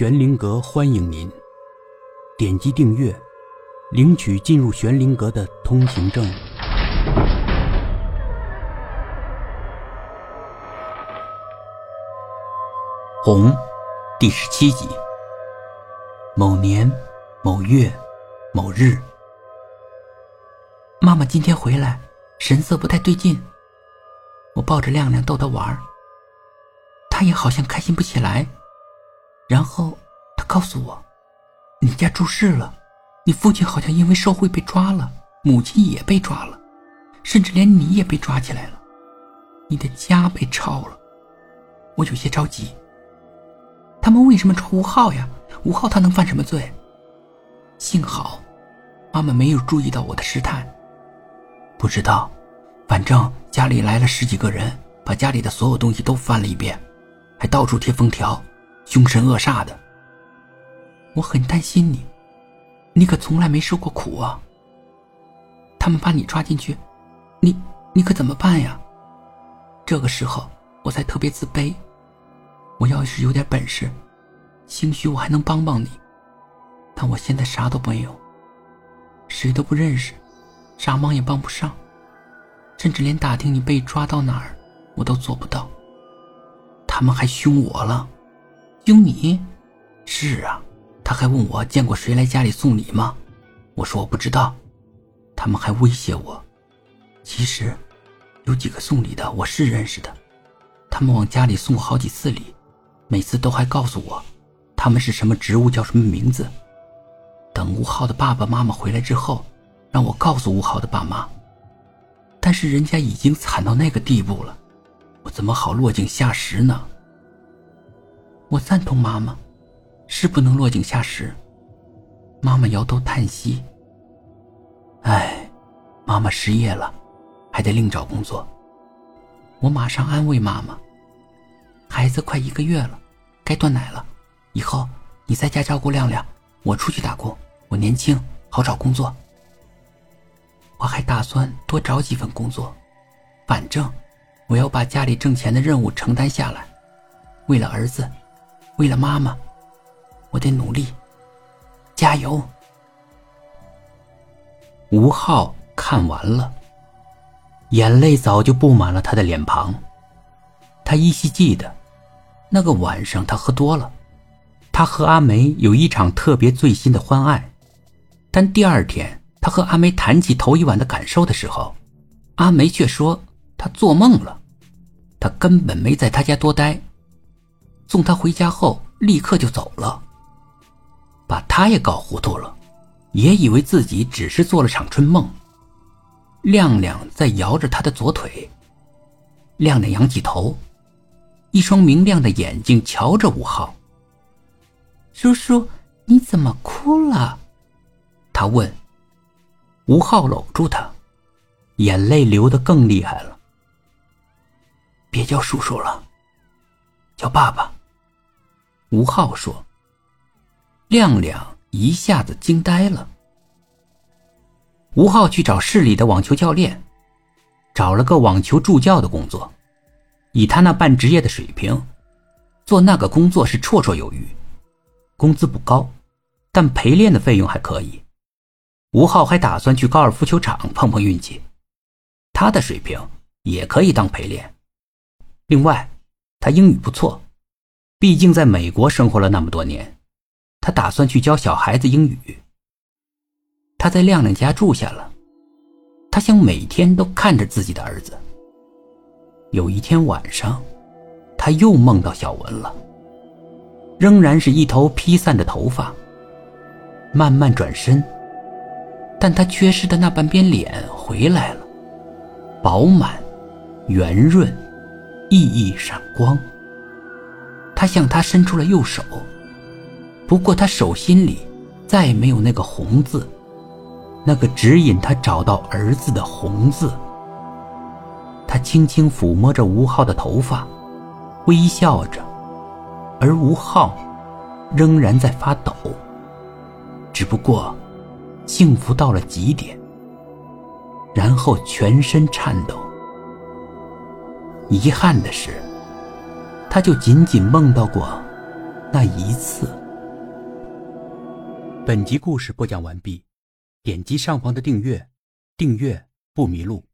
玄灵阁欢迎您，点击订阅，领取进入玄灵阁的通行证。红，第十七集。某年某月某日，妈妈今天回来，神色不太对劲。我抱着亮亮逗他玩儿，他也好像开心不起来。然后他告诉我：“你家出事了，你父亲好像因为受贿被抓了，母亲也被抓了，甚至连你也被抓起来了，你的家被抄了。”我有些着急。他们为什么抓吴浩呀？吴浩他能犯什么罪？幸好，妈妈没有注意到我的试探。不知道，反正家里来了十几个人，把家里的所有东西都翻了一遍，还到处贴封条。凶神恶煞的，我很担心你，你可从来没受过苦啊。他们把你抓进去，你你可怎么办呀？这个时候我才特别自卑。我要是有点本事，兴许我还能帮帮你，但我现在啥都没有，谁都不认识，啥忙也帮不上，甚至连打听你被抓到哪儿我都做不到。他们还凶我了。凶你？是啊，他还问我见过谁来家里送礼吗？我说我不知道。他们还威胁我。其实，有几个送礼的我是认识的，他们往家里送好几次礼，每次都还告诉我，他们是什么职务，叫什么名字。等吴浩的爸爸妈妈回来之后，让我告诉吴浩的爸妈。但是人家已经惨到那个地步了，我怎么好落井下石呢？我赞同妈妈，是不能落井下石。妈妈摇头叹息：“哎，妈妈失业了，还得另找工作。”我马上安慰妈妈：“孩子快一个月了，该断奶了，以后你在家照顾亮亮，我出去打工。我年轻，好找工作。我还打算多找几份工作，反正我要把家里挣钱的任务承担下来，为了儿子。”为了妈妈，我得努力，加油。吴浩看完了，眼泪早就布满了他的脸庞。他依稀记得，那个晚上他喝多了，他和阿梅有一场特别醉心的欢爱。但第二天，他和阿梅谈起头一晚的感受的时候，阿梅却说他做梦了，他根本没在他家多待。送他回家后，立刻就走了，把他也搞糊涂了，也以为自己只是做了场春梦。亮亮在摇着他的左腿，亮亮仰起头，一双明亮的眼睛瞧着吴浩。叔叔，你怎么哭了？他问。吴浩搂住他，眼泪流得更厉害了。别叫叔叔了，叫爸爸。吴浩说：“亮亮一下子惊呆了。”吴浩去找市里的网球教练，找了个网球助教的工作。以他那半职业的水平，做那个工作是绰绰有余。工资不高，但陪练的费用还可以。吴浩还打算去高尔夫球场碰碰运气，他的水平也可以当陪练。另外，他英语不错。毕竟在美国生活了那么多年，他打算去教小孩子英语。他在亮亮家住下了，他想每天都看着自己的儿子。有一天晚上，他又梦到小文了，仍然是一头披散的头发。慢慢转身，但他缺失的那半边脸回来了，饱满、圆润、熠熠闪光。他向他伸出了右手，不过他手心里再没有那个红字，那个指引他找到儿子的红字。他轻轻抚摸着吴浩的头发，微笑着，而吴浩仍然在发抖，只不过幸福到了极点，然后全身颤抖。遗憾的是。他就仅仅梦到过那一次。本集故事播讲完毕点击上方的订阅订阅不迷路。